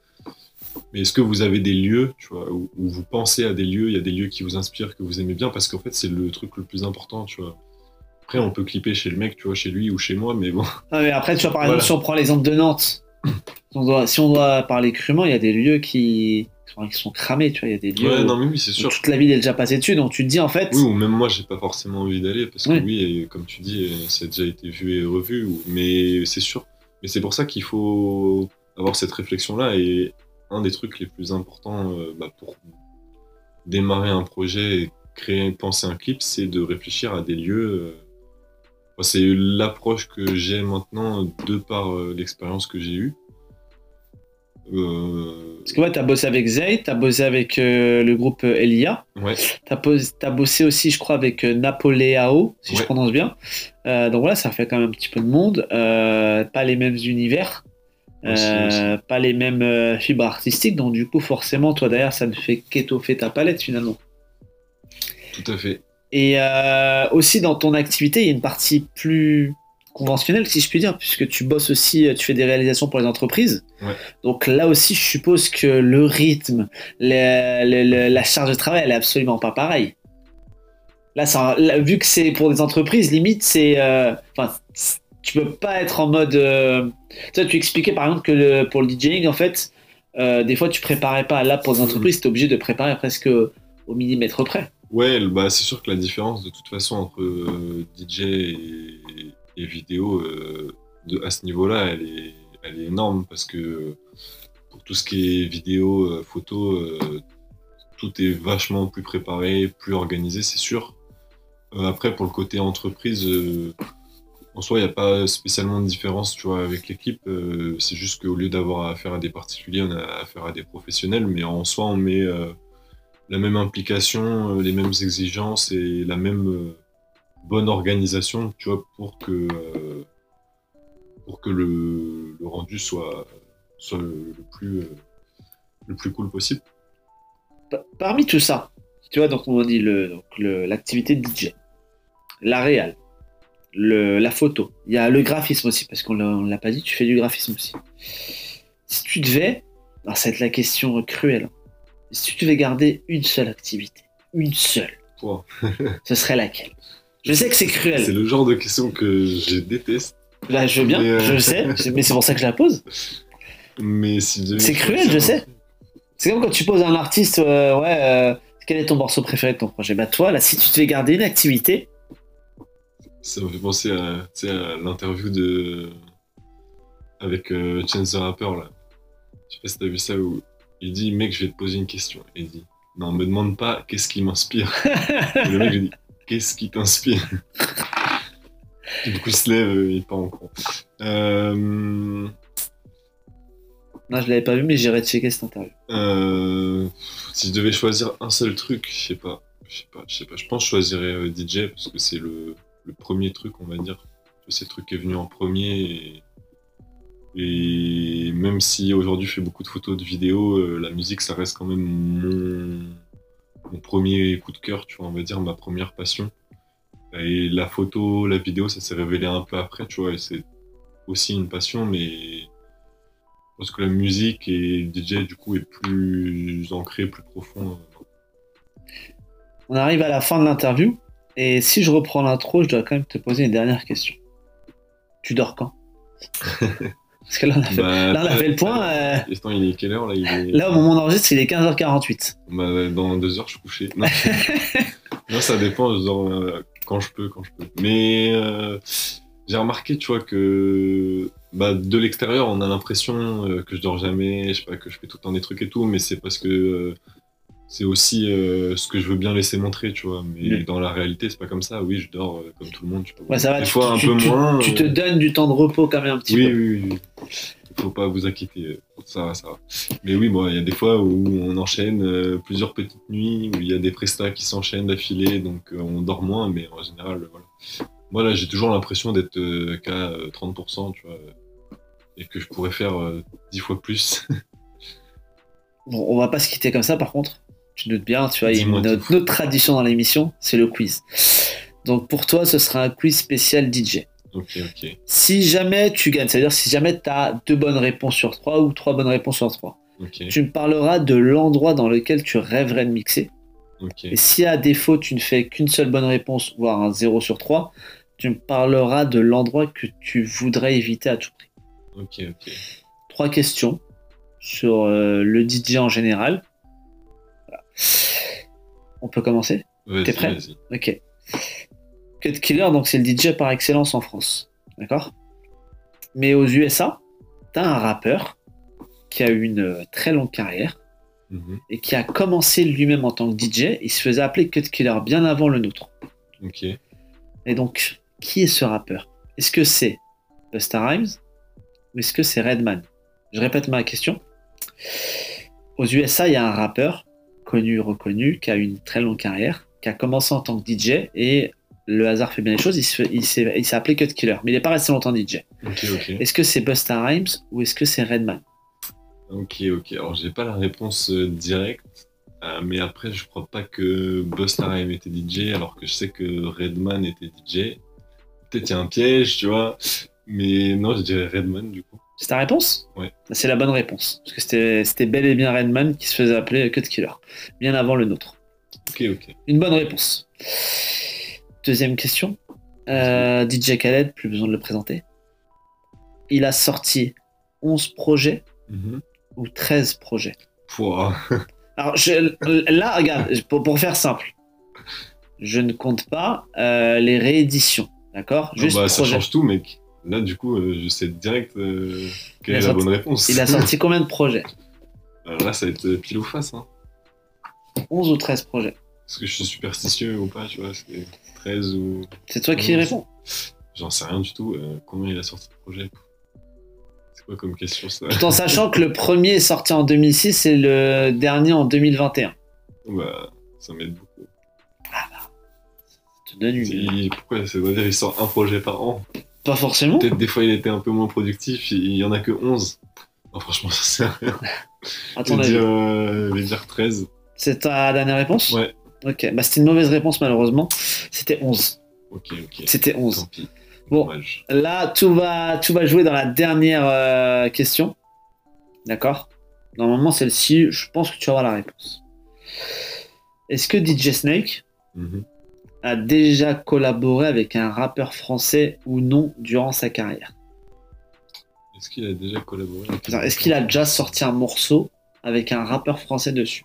Mais est-ce que vous avez des lieux, tu vois, où, où vous pensez à des lieux, il y a des lieux qui vous inspirent, que vous aimez bien, parce qu'en fait, c'est le truc le plus important, tu vois. Après, on peut clipper chez le mec, tu vois, chez lui ou chez moi, mais bon. Ah, mais après, tu vois, par exemple, Voilà. si on prend l'exemple de Nantes, si on, doit, si on doit parler crûment, il y a des lieux qui, enfin, qui sont cramés, tu vois, il y a des lieux Ouais, où- non, mais oui, c'est sûr. toute la ville est déjà passée dessus, donc tu te dis en fait, Oui, ou même moi, j'ai pas forcément envie d'aller, parce que oui, et comme tu dis, euh, ça a déjà été vu et revu, ou- mais c'est sûr. Mais c'est pour ça qu'il faut avoir cette réflexion-là, et un des trucs les plus importants euh, bah, pour démarrer un projet et créer, penser un clip, c'est de réfléchir à des lieux. euh, c'est l'approche que j'ai maintenant de par euh, l'expérience que j'ai eue. Euh, parce que ouais, t'as bossé avec Zay, t'as bossé avec euh, le groupe euh, Elia, ouais, t'as t'as bossé aussi, je crois, avec euh, Napoléao, si je prononce bien. Euh, donc voilà, ça fait quand même un petit peu de monde, euh, pas les mêmes univers. Aussi, pas les mêmes fibres artistiques, donc du coup forcément toi derrière ça ne fait qu'étoffer ta palette finalement. tout à fait. Et aussi dans ton activité, il y a une partie plus conventionnelle, si je puis dire, puisque tu bosses aussi, euh, tu fais des réalisations pour les entreprises. Ouais. Donc là aussi, je suppose que le rythme, le- le- le- la charge de travail, elle est absolument pas pareille. Là, là, vu que c'est pour des entreprises, limite, c'est, euh, enfin, tu peux pas être en mode. euh, tu expliquais par exemple que pour le DJing, en fait, euh, des fois, tu préparais pas. Là, pour les entreprises, tu es obligé de préparer presque au millimètre près. Ouais, bah, c'est sûr que la différence de toute façon entre DJ et, et vidéo euh, de, à ce niveau-là, elle est, elle est énorme parce que pour tout ce qui est vidéo, euh, photo, euh, tout est vachement plus préparé, plus organisé, c'est sûr. Après, pour le côté entreprise, En soi, il n'y a pas spécialement de différence, tu vois, avec l'équipe. C'est juste qu'au lieu d'avoir affaire à des particuliers, on a affaire à des professionnels. Mais en soi, on met la même implication, les mêmes exigences et la même bonne organisation, tu vois, pour que, euh, pour que le, le rendu soit, soit le, le plus, euh, le plus cool possible. Pa- Parmi tout ça, tu vois, donc on dit le, l'activité de DJ, la réal, le, la photo, il y a le graphisme aussi, parce qu'on l'a- pas dit, tu fais du graphisme aussi. Si tu devais, alors ça va être la question cruelle, si tu devais garder une seule activité, une seule, ce serait laquelle? Je sais que c'est C'est cruel. le genre de question que je déteste. Là, je veux bien, euh, je sais, mais c'est pour ça que je la pose. Mais si C'est cruel, je sais. C'est comme quand tu poses à un artiste, euh, ouais, euh, quel est ton morceau préféré de ton projet? Bah toi, là, si tu devais garder une activité, Ça me fait penser à, l'interview de avec euh, Chance the Rapper là. Je sais pas si t'as vu ça où il dit mec je vais te poser une question. Et il dit non me demande pas qu'est-ce qui m'inspire. Et le mec lui dit qu'est-ce qui t'inspire. Du coup il se lève euh, il part en courant. Euh, non, je l'avais pas vu, mais j'irai checker cette interview. euh, si je devais choisir un seul truc, je sais pas. Je sais pas, je sais pas. Je pense que je choisirais DJ parce que c'est le, le premier truc, on va dire. C'est le truc qui est venu en premier. Et, et même si aujourd'hui je fais beaucoup de photos, de vidéos, euh, la musique ça reste quand même mon, mon premier coup de cœur, tu vois, on va dire, ma première passion. Et la photo, la vidéo, ça s'est révélé un peu après, tu vois, et c'est aussi une passion, mais je pense que la musique et DJ, du coup, est plus ancré, plus profond. On arrive à la fin de l'interview, et si je reprends l'intro, je dois quand même te poser une dernière question. Tu dors quand? Parce que là, on a fait, Bah, là, on a fait le point. euh, Attends, il est quelle heure là, il est... là, au moment d'enregistre, il est 15h48. Bah, dans deux heures, je suis couché. Non, Non, ça dépend, je dors euh, quand je peux, quand je peux. Mais euh, j'ai remarqué, tu vois, que bah, de l'extérieur, on a l'impression euh, que je dors jamais, je sais pas, que je fais tout le temps des trucs et tout, mais c'est parce que c'est aussi euh, ce que je veux bien laisser montrer, tu vois. Mais dans la réalité, c'est pas comme ça. Oui, je dors euh, comme tout le monde. Tu peux Ouais, ça va, des tu, fois un peu tu- moins. tu te euh, donnes du temps de repos quand même un petit oui, peu. oui, oui. Faut pas vous inquiéter, ça va, ça va. Mais oui, bon, il y a des fois où on enchaîne euh, plusieurs petites nuits, où il y a des prestats qui s'enchaînent d'affilée, donc euh, on dort moins, mais en général, voilà. Moi, là, j'ai toujours l'impression d'être euh, qu'à euh, 30%, tu vois, et que je pourrais faire euh, 10 fois plus. Bon, on va pas se quitter comme ça, par contre. Tu te doutes bien, tu vois, il y a une, notre tradition dans l'émission, c'est le quiz. Donc pour toi, ce sera un quiz spécial DJ. ok, ok, Si jamais tu gagnes, c'est-à-dire si jamais tu as deux bonnes réponses sur trois ou trois bonnes réponses sur trois, tu me parleras de l'endroit dans lequel tu rêverais de mixer. Et si à défaut tu ne fais qu'une seule bonne réponse, voire un 0 sur 3, tu me parleras de l'endroit que tu voudrais éviter à tout prix. ok, ok. Trois questions sur euh, le DJ en général. On peut commencer T'es prêt. Ok. Cut Killer, donc c'est le DJ par excellence en France. D'accord? Mais aux USA, t'as un rappeur qui a eu une euh, très longue carrière Mhm, et qui a commencé lui-même en tant que DJ. Il se faisait appeler Cut Killer bien avant le nôtre. Ok, Et donc, qui est ce rappeur? Est-ce que c'est Busta Rhymes ou est-ce que c'est Redman? Je répète ma question. Aux USA, il y a un rappeur connu, reconnu, qui a une très longue carrière, qui a commencé en tant que DJ et le hasard fait bien les choses, il se fait- il s'est il s'est appelé Cut Killer, mais il n'est pas resté longtemps DJ. Est-ce que c'est Busta Rhymes ou est-ce que c'est Redman? Ok, ok. Alors, j'ai pas la réponse euh, directe, euh, mais après, je crois pas que Busta Rhymes était DJ, alors que je sais que Redman était DJ. Peut-être il y a un piège, tu vois. Mais non, je dirais Redman, du coup. C'est ta réponse. Bah, C'est la bonne réponse. Parce que c'était bel et bien Redman qui se faisait appeler Cut Killer, bien avant le nôtre. Ok, ok. Une bonne réponse. Deuxième question. Euh, DJ Khaled, plus besoin de le présenter. Il a sorti 11 projets Mhm. ou 13 projets. Pouah. Alors je- là, regarde, pour, pour faire simple, je ne compte pas euh, les rééditions, d'accord? Bah, ça projet. change tout, mec. Là, du coup, euh, je sais direct euh, quelle est la sorti- bonne réponse. Il a sorti combien de projets Alors là, ça va être euh, pile ou face. Hein. 11 ou 13 projets. Est-ce que je suis superstitieux ou pas, tu vois C'est 13 ou. C'est toi qui réponds. J'en sais rien du tout. Euh, combien il a sorti de projet C'est quoi comme question ça Tout en sachant que le premier est sorti en 2006 et le dernier en 2021. Bah, ça m'aide beaucoup. Ça te donne une- Pourquoi ça veut dire il sort un projet par an? Pas forcément. Peut-être des fois il était un peu moins productif, il y en a que 11. Non, franchement, ça sert à rien. À Je euh, je vais dire 13. C'est ta dernière réponse Ouais. Ok, bah c'était une mauvaise réponse malheureusement. C'était 11. Ok, ok. C'était 11. Tant pis. Bon. Dommage. Là, tout va, tout va jouer dans la dernière euh, question. D'accord Normalement, celle-ci, je pense que tu avoir la réponse. Est-ce que DJ Snake Mhm. A déjà collaboré avec un rappeur français ou non durant sa carrière Est-ce qu'il a déjà collaboré Est-ce qu'il a déjà sorti un morceau avec un rappeur français dessus?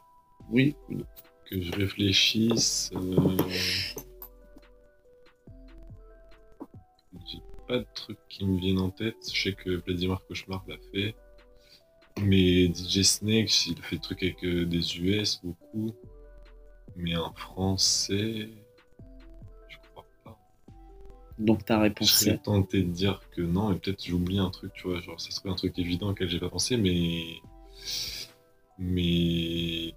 Oui ou non? Que je réfléchisse. euh, J'ai pas de truc qui me viennent en tête. Je sais que Vladimir Cauchemar l'a fait. Mais DJ Snake, il fait des trucs avec euh, des US beaucoup. Mais un français. Je. Donc ta Je réponse serais c'est. tenté de dire que non, et peut-être j'oublie un truc, tu vois. Genre, ça serait un truc évident auquel j'ai pas pensé, mais. Mais.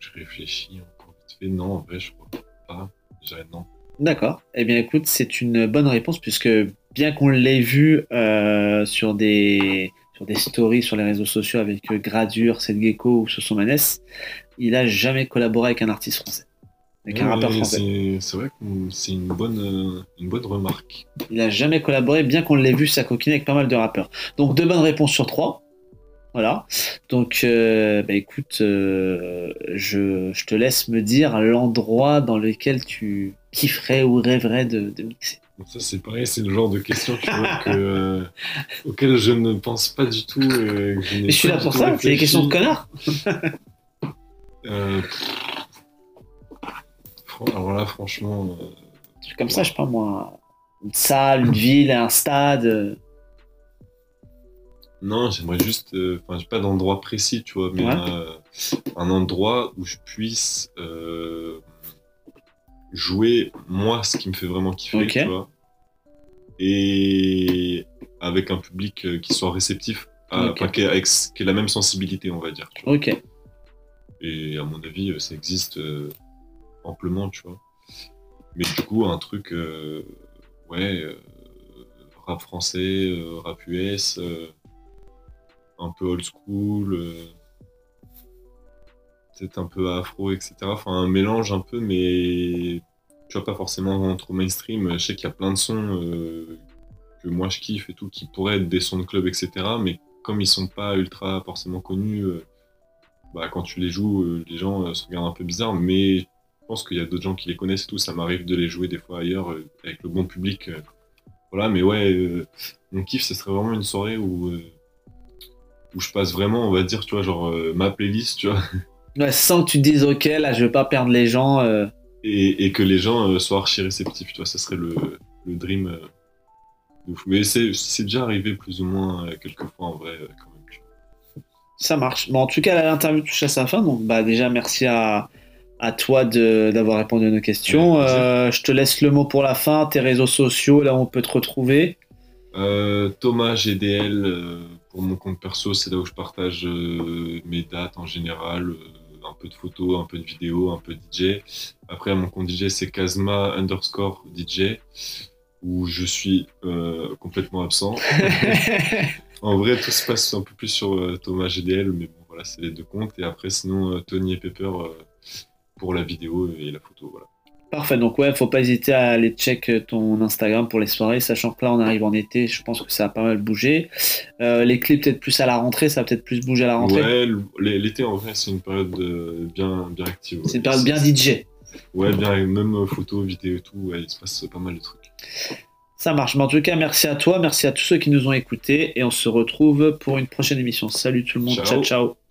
Je réfléchis encore vite fait. Non, en vrai, je crois pas. Je non. D'accord. Eh bien écoute, c'est une bonne réponse puisque bien qu'on l'ait vu euh, sur des sur des stories sur les réseaux sociaux avec euh, Gradure, Seth Gecko ou Sosomanes, il a jamais collaboré avec un artiste français, avec un rappeur français. c'est- vrai que c'est une bonne, euh, une bonne remarque. Il a jamais collaboré, bien qu'on l'ait vu s'acoquiner avec pas mal de rappeurs. Donc deux bonnes réponses sur trois. Voilà. Donc, euh, bah, écoute, euh, je, je te laisse me dire l'endroit dans lequel tu kifferais ou rêverais de, de mixer. Ça, c'est pareil, c'est le genre de question tu vois, que, euh, auquel je ne pense pas du tout. que je Mais je suis là pour ça, c'est des questions de connard. Alors là, franchement, euh, Un truc comme ça, je sais pas moi. Une salle, une ville, un stade. euh, non, j'aimerais juste, euh, enfin, j'ai pas d'endroit précis, tu vois, mais Ouais. euh, un endroit où je puisse jouer moi ce qui me fait vraiment kiffer, tu vois, et avec un public qui soit réceptif, à, qui, ait, qui ait la même sensibilité, on va dire. tu vois. Ok. Et à mon avis, ça existe euh, amplement, tu vois. Mais du coup, un truc, euh, ouais, euh, rap français, euh, rap US, un peu old school, peut-être un peu afro, etc. Enfin, un mélange un peu, mais tu vois, pas forcément trop mainstream. Je sais qu'il y a plein de sons que moi je kiffe et tout, qui pourraient être des sons de club, etc. Mais comme ils sont pas ultra forcément connus, bah, quand tu les joues, les gens se regardent un peu bizarre, mais je pense qu'il y a d'autres gens qui les connaissent et tout. Ça m'arrive de les jouer des fois ailleurs euh, avec le bon public. euh, voilà, mais ouais, euh, mon kiff, ce serait vraiment une soirée où, euh, où je passe vraiment, on va dire, tu vois, genre euh, ma playlist, tu vois, Ouais, sans que tu te dises, ok, là, je veux pas perdre les gens. euh, et, et que les gens euh, soient archi réceptifs, tu vois, ça serait le, le dream. euh, de. Mais c'est c'est déjà arrivé plus ou moins euh, quelques fois en vrai, euh, quand même. tu vois. Ça marche. Bon, en tout cas, là, l'interview touche à sa fin. Donc, bah, déjà, merci à, à toi d'avoir répondu à nos questions. Euh, je te laisse le mot pour la fin, tes réseaux sociaux, là où on peut te retrouver. Euh, Thomas GDL euh, pour mon compte perso, c'est là où je partage mes dates en général, un peu de photos, un peu de vidéos, un peu de DJ. Après, mon compte DJ, c'est Kazma underscore DJ, où je suis complètement absent. en vrai, tout se passe un peu plus sur Thomas GDL, mais bon, voilà, c'est les deux comptes. Et après, sinon, Tony et Pepper pour la vidéo et la photo, voilà. Parfait. Donc, ouais, faut pas hésiter à aller check ton Instagram pour les soirées, sachant que là, on arrive en été. Je pense que ça a pas mal bougé. Euh, les clips, peut-être plus à la rentrée. Ça va peut-être plus bouger à la rentrée. Ouais, l'été, en vrai, c'est une période euh, bien, bien active. ouais. C'est une période bien DJ. Ouais, bien, même euh, photos, vidéos et tout, ouais, il se passe pas mal de trucs. Ça marche. Mais en tout cas, merci à toi. Merci à tous ceux qui nous ont écoutés. Et on se retrouve pour une prochaine émission. Salut tout le monde. ciao. Ciao. ciao.